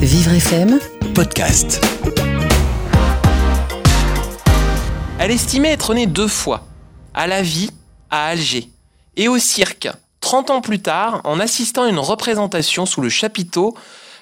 Vivre FM, podcast. Elle estimait être née deux fois, à la vie, à Alger, et au cirque, 30 ans plus tard, en assistant à une représentation sous le chapiteau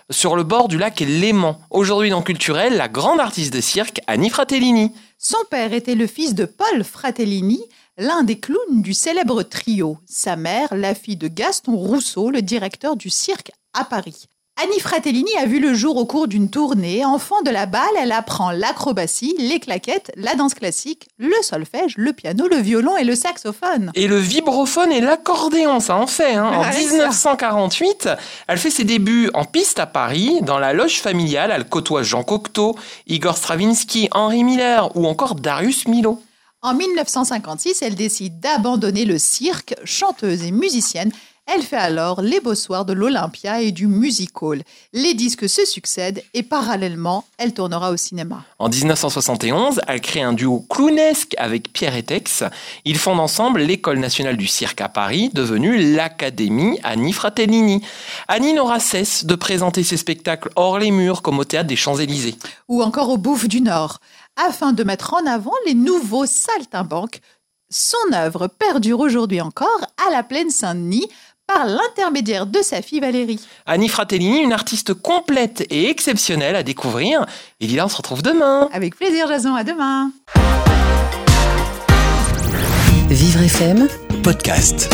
sur le bord du lac Léman. Aujourd'hui dans Culturel, la grande artiste de cirque, Annie Fratellini. Son père était le fils de Paul Fratellini, l'un des clowns du célèbre trio. Sa mère, la fille de Gaston Rousseau, le directeur du cirque à Paris. Annie Fratellini a vu le jour au cours d'une tournée. Enfant de la balle, elle apprend l'acrobatie, les claquettes, la danse classique, le solfège, le piano, le violon et le saxophone. Et le vibrophone et l'accordéon, ça en fait. hein. En Ouais, ça. 1948, elle fait ses débuts en piste à Paris, dans la loge familiale. Elle côtoie Jean Cocteau, Igor Stravinsky, Henri Miller ou encore Darius Milhaud. En 1956, elle décide d'abandonner le cirque, chanteuse et musicienne. Elle fait alors les beaux soirs de l'Olympia et du Music Hall. Les disques se succèdent et parallèlement, elle tournera au cinéma. En 1971, elle crée un duo clownesque avec Pierre Etex. Ils fondent ensemble l'École nationale du cirque à Paris, devenue l'Académie Annie Fratellini. Annie n'aura cesse de présenter ses spectacles hors les murs, comme au théâtre des Champs-Élysées. ou encore au Bouffe du Nord, afin de mettre en avant les nouveaux saltimbanques. Son œuvre perdure aujourd'hui encore à la plaine Saint-Denis par l'intermédiaire de sa fille Valérie. Annie Fratellini, une artiste complète et exceptionnelle à découvrir. Et là, on se retrouve demain. Avec plaisir, Jason, à demain. Vivre FM, Podcast.